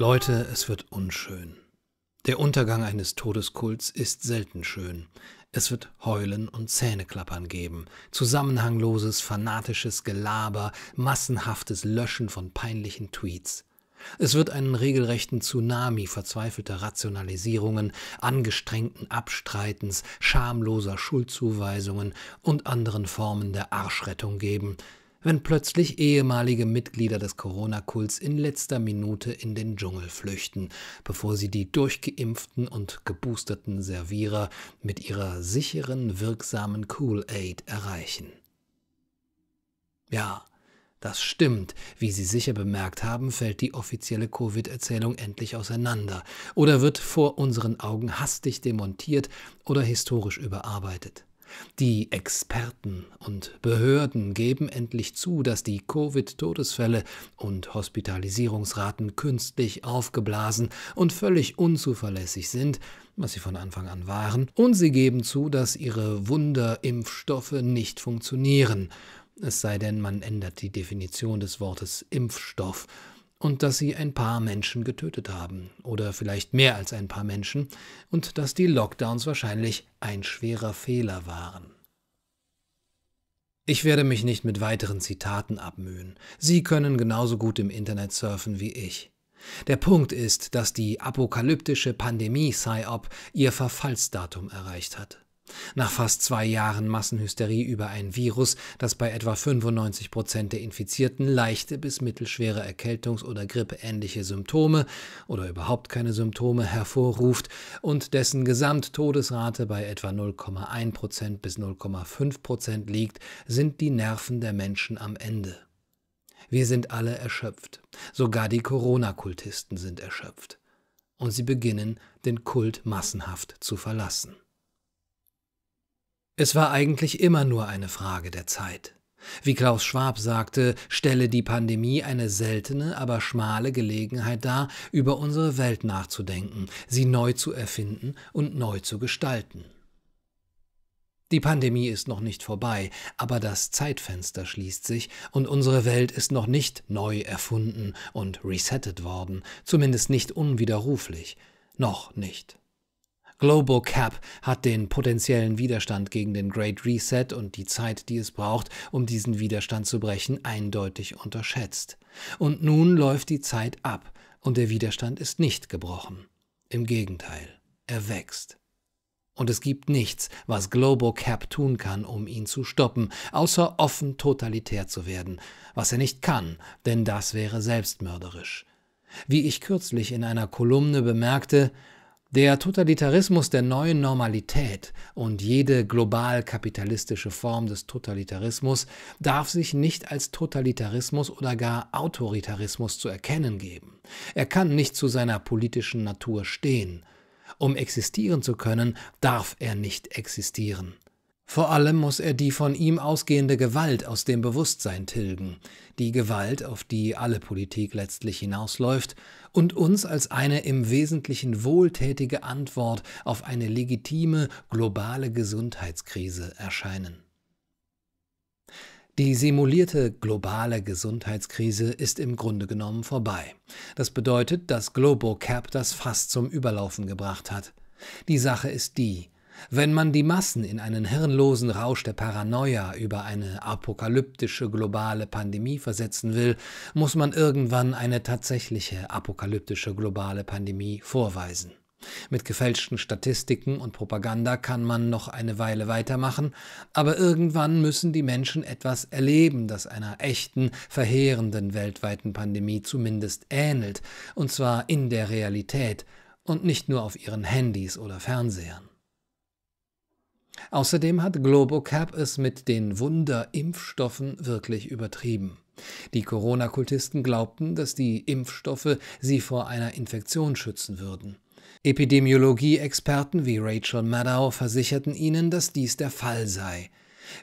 Leute, es wird unschön. Der Untergang eines Todeskults ist selten schön. Es wird Heulen und Zähneklappern geben, zusammenhangloses, fanatisches Gelaber, massenhaftes Löschen von peinlichen Tweets. Es wird einen regelrechten Tsunami verzweifelter Rationalisierungen, angestrengten Abstreitens, schamloser Schuldzuweisungen und anderen Formen der Arschrettung geben, wenn plötzlich ehemalige Mitglieder des Corona-Kults in letzter Minute in den Dschungel flüchten, bevor sie die durchgeimpften und geboosterten Servierer mit ihrer sicheren, wirksamen Cool-Aid erreichen. Ja, das stimmt. Wie Sie sicher bemerkt haben, fällt die offizielle Covid-Erzählung endlich auseinander oder wird vor unseren Augen hastig demontiert oder historisch überarbeitet. Die Experten und Behörden geben endlich zu, dass die Covid-Todesfälle und Hospitalisierungsraten künstlich aufgeblasen und völlig unzuverlässig sind, was sie von Anfang an waren, und sie geben zu, dass ihre Wunderimpfstoffe nicht funktionieren, es sei denn, man ändert die Definition des Wortes Impfstoff und dass sie ein paar Menschen getötet haben oder vielleicht mehr als ein paar Menschen und dass die Lockdowns wahrscheinlich ein schwerer Fehler waren. Ich werde mich nicht mit weiteren Zitaten abmühen. Sie können genauso gut im Internet surfen wie ich. Der Punkt ist, dass die apokalyptische Pandemie-Psyop ihr Verfallsdatum erreicht hat. Nach fast zwei Jahren Massenhysterie über ein Virus, das bei etwa 95 Prozent der Infizierten leichte bis mittelschwere Erkältungs- oder grippeähnliche Symptome oder überhaupt keine Symptome hervorruft und dessen Gesamttodesrate bei etwa 0,1 Prozent bis 0,5 Prozent liegt, sind die Nerven der Menschen am Ende. Wir sind alle erschöpft. Sogar die Corona-Kultisten sind erschöpft. Und sie beginnen, den Kult massenhaft zu verlassen. Es war eigentlich immer nur eine Frage der Zeit. Wie Klaus Schwab sagte, stelle die Pandemie eine seltene, aber schmale Gelegenheit dar, über unsere Welt nachzudenken, sie neu zu erfinden und neu zu gestalten. Die Pandemie ist noch nicht vorbei, aber das Zeitfenster schließt sich und unsere Welt ist noch nicht neu erfunden und resettet worden, zumindest nicht unwiderruflich. Noch nicht. Global Cap hat den potenziellen Widerstand gegen den Great Reset und die Zeit, die es braucht, um diesen Widerstand zu brechen, eindeutig unterschätzt. Und nun läuft die Zeit ab und der Widerstand ist nicht gebrochen. Im Gegenteil, er wächst. Und es gibt nichts, was Global Cap tun kann, um ihn zu stoppen, außer offen totalitär zu werden, was er nicht kann, denn das wäre selbstmörderisch. Wie ich kürzlich in einer Kolumne bemerkte, der Totalitarismus der neuen Normalität und jede global kapitalistische Form des Totalitarismus darf sich nicht als Totalitarismus oder gar Autoritarismus zu erkennen geben. Er kann nicht zu seiner politischen Natur stehen. Um existieren zu können, darf er nicht existieren. Vor allem muss er die von ihm ausgehende Gewalt aus dem Bewusstsein tilgen, die Gewalt, auf die alle Politik letztlich hinausläuft, und uns als eine im Wesentlichen wohltätige Antwort auf eine legitime globale Gesundheitskrise erscheinen. Die simulierte globale Gesundheitskrise ist im Grunde genommen vorbei. Das bedeutet, dass GloboCap das Fass zum Überlaufen gebracht hat. Die Sache ist die, wenn man die Massen in einen hirnlosen Rausch der Paranoia über eine apokalyptische globale Pandemie versetzen will, muss man irgendwann eine tatsächliche apokalyptische globale Pandemie vorweisen. Mit gefälschten Statistiken und Propaganda kann man noch eine Weile weitermachen, aber irgendwann müssen die Menschen etwas erleben, das einer echten, verheerenden weltweiten Pandemie zumindest ähnelt, und zwar in der Realität und nicht nur auf ihren Handys oder Fernsehern. Außerdem hat Globocap es mit den Wunderimpfstoffen wirklich übertrieben. Die Corona-Kultisten glaubten, dass die Impfstoffe sie vor einer Infektion schützen würden. Epidemiologie-Experten wie Rachel Maddow versicherten ihnen, dass dies der Fall sei.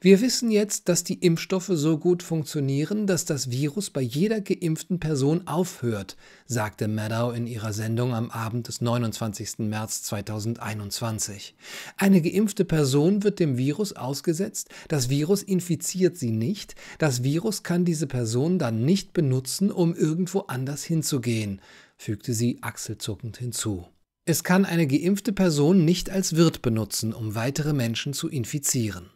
Wir wissen jetzt, dass die Impfstoffe so gut funktionieren, dass das Virus bei jeder geimpften Person aufhört, sagte Maddow in ihrer Sendung am Abend des 29. März 2021. Eine geimpfte Person wird dem Virus ausgesetzt, das Virus infiziert sie nicht, das Virus kann diese Person dann nicht benutzen, um irgendwo anders hinzugehen. fügte sie achselzuckend hinzu. Es kann eine geimpfte Person nicht als Wirt benutzen, um weitere Menschen zu infizieren.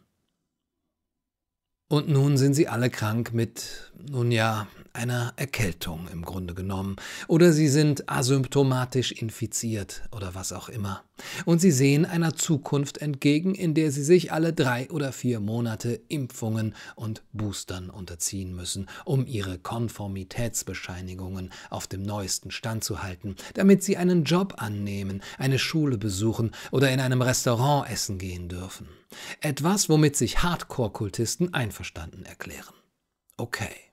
Und nun sind sie alle krank mit, nun ja, einer Erkältung im Grunde genommen. Oder sie sind asymptomatisch infiziert oder was auch immer. Und sie sehen einer Zukunft entgegen, in der sie sich alle drei oder vier Monate Impfungen und Boostern unterziehen müssen, um ihre Konformitätsbescheinigungen auf dem neuesten Stand zu halten, damit sie einen Job annehmen, eine Schule besuchen oder in einem Restaurant essen gehen dürfen. Etwas, womit sich Hardcore-Kultisten einverstanden erklären. Okay.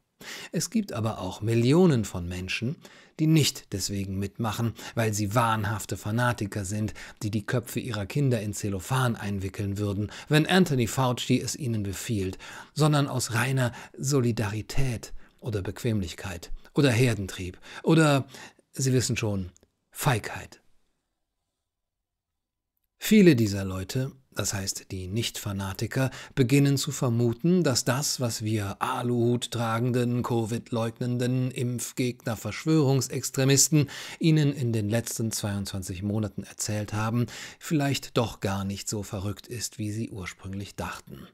Es gibt aber auch Millionen von Menschen, die nicht deswegen mitmachen, weil sie wahnhafte Fanatiker sind, die die Köpfe ihrer Kinder in Zellophan einwickeln würden, wenn Anthony Fauci es ihnen befiehlt, sondern aus reiner Solidarität oder Bequemlichkeit oder Herdentrieb oder, Sie wissen schon, Feigheit. Viele dieser Leute das heißt die Nicht-Fanatiker, beginnen zu vermuten, dass das, was wir Aluhut tragenden, Covid-leugnenden, Impfgegner, Verschwörungsextremisten ihnen in den letzten 22 Monaten erzählt haben, vielleicht doch gar nicht so verrückt ist, wie sie ursprünglich dachten.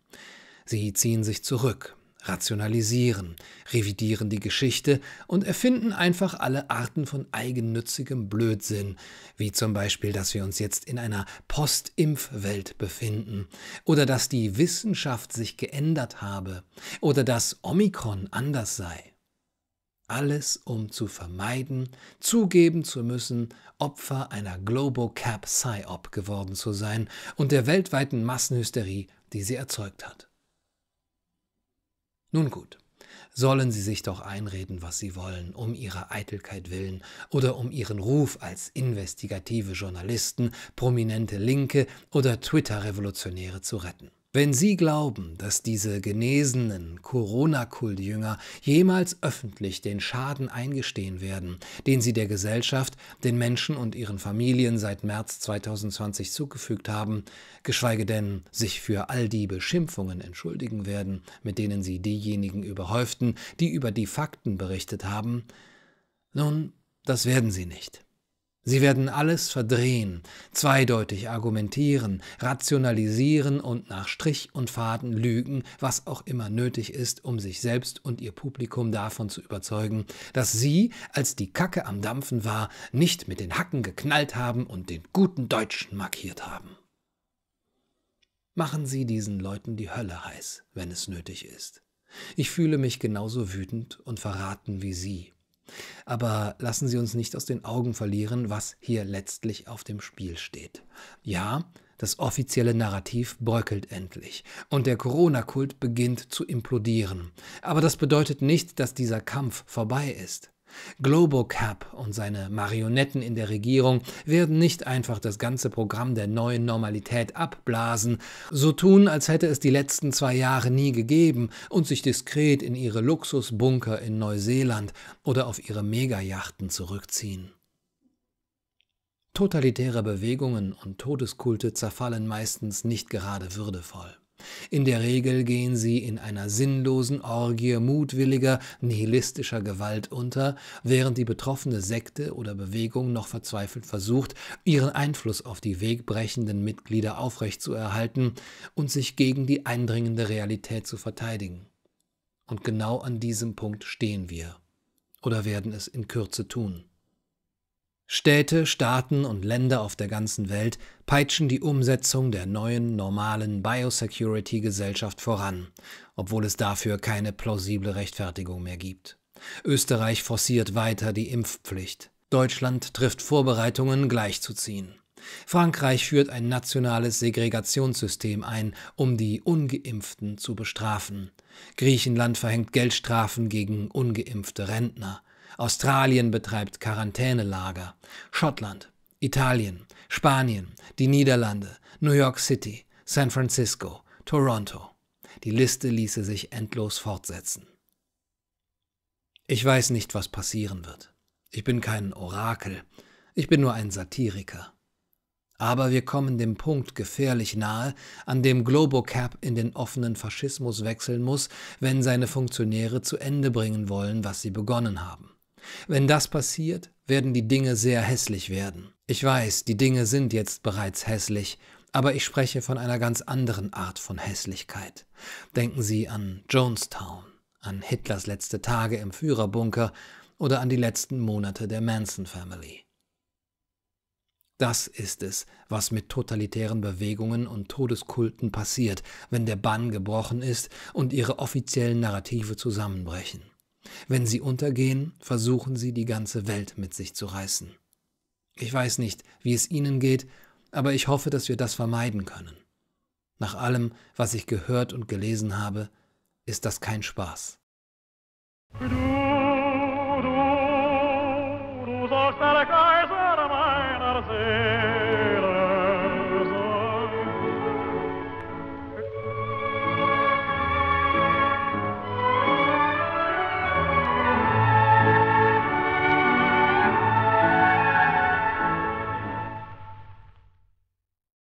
Sie ziehen sich zurück, rationalisieren, revidieren die Geschichte und erfinden einfach alle Arten von eigennützigem Blödsinn, wie zum Beispiel, dass wir uns jetzt in einer Post-Impf-Welt befinden oder dass die Wissenschaft sich geändert habe oder dass Omikron anders sei. Alles, um zu vermeiden, zugeben zu müssen, Opfer einer Globocap Psyop geworden zu sein und der weltweiten Massenhysterie, die sie erzeugt hat. Nun gut, sollen sie sich doch einreden, was sie wollen, um ihrer Eitelkeit willen oder um ihren Ruf als investigative Journalisten, prominente Linke oder Twitter-Revolutionäre zu retten. Wenn Sie glauben, dass diese genesenen Corona-Kultjünger jemals öffentlich den Schaden eingestehen werden, den sie der Gesellschaft, den Menschen und ihren Familien seit März 2020 zugefügt haben, geschweige denn sich für all die Beschimpfungen entschuldigen werden, mit denen sie diejenigen überhäuften, die über die Fakten berichtet haben, nun, das werden sie nicht. Sie werden alles verdrehen, zweideutig argumentieren, rationalisieren und nach Strich und Faden lügen, was auch immer nötig ist, um sich selbst und ihr Publikum davon zu überzeugen, dass sie, als die Kacke am Dampfen war, nicht mit den Hacken geknallt haben und den guten Deutschen markiert haben. Machen Sie diesen Leuten die Hölle heiß, wenn es nötig ist. Ich fühle mich genauso wütend und verraten wie Sie. Aber lassen Sie uns nicht aus den Augen verlieren, was hier letztlich auf dem Spiel steht. Ja, das offizielle Narrativ bröckelt endlich und der Corona-Kult beginnt zu implodieren. Aber das bedeutet nicht, dass dieser Kampf vorbei ist. Globocap und seine Marionetten in der Regierung werden nicht einfach das ganze Programm der neuen Normalität abblasen, so tun, als hätte es die letzten zwei Jahre nie gegeben und sich diskret in ihre Luxusbunker in Neuseeland oder auf ihre Megajachten zurückziehen. Totalitäre Bewegungen und Todeskulte zerfallen meistens nicht gerade würdevoll. In der Regel gehen sie in einer sinnlosen Orgie mutwilliger, nihilistischer Gewalt unter, während die betroffene Sekte oder Bewegung noch verzweifelt versucht, ihren Einfluss auf die wegbrechenden Mitglieder aufrechtzuerhalten und sich gegen die eindringende Realität zu verteidigen. Und genau an diesem Punkt stehen wir oder werden es in Kürze tun. Städte, Staaten und Länder auf der ganzen Welt peitschen die Umsetzung der neuen, normalen Biosecurity-Gesellschaft voran, obwohl es dafür keine plausible Rechtfertigung mehr gibt. Österreich forciert weiter die Impfpflicht. Deutschland trifft Vorbereitungen, gleichzuziehen. Frankreich führt ein nationales Segregationssystem ein, um die ungeimpften zu bestrafen. Griechenland verhängt Geldstrafen gegen ungeimpfte Rentner. Australien betreibt Quarantänelager, Schottland, Italien, Spanien, die Niederlande, New York City, San Francisco, Toronto. Die Liste ließe sich endlos fortsetzen. Ich weiß nicht, was passieren wird. Ich bin kein Orakel, ich bin nur ein Satiriker. Aber wir kommen dem Punkt gefährlich nahe, an dem Globocap in den offenen Faschismus wechseln muss, wenn seine Funktionäre zu Ende bringen wollen, was sie begonnen haben. Wenn das passiert, werden die Dinge sehr hässlich werden. Ich weiß, die Dinge sind jetzt bereits hässlich, aber ich spreche von einer ganz anderen Art von Hässlichkeit. Denken Sie an Jonestown, an Hitlers letzte Tage im Führerbunker oder an die letzten Monate der Manson Family. Das ist es, was mit totalitären Bewegungen und Todeskulten passiert, wenn der Bann gebrochen ist und ihre offiziellen Narrative zusammenbrechen. Wenn sie untergehen, versuchen sie die ganze Welt mit sich zu reißen. Ich weiß nicht, wie es Ihnen geht, aber ich hoffe, dass wir das vermeiden können. Nach allem, was ich gehört und gelesen habe, ist das kein Spaß. Du, du, du sagst,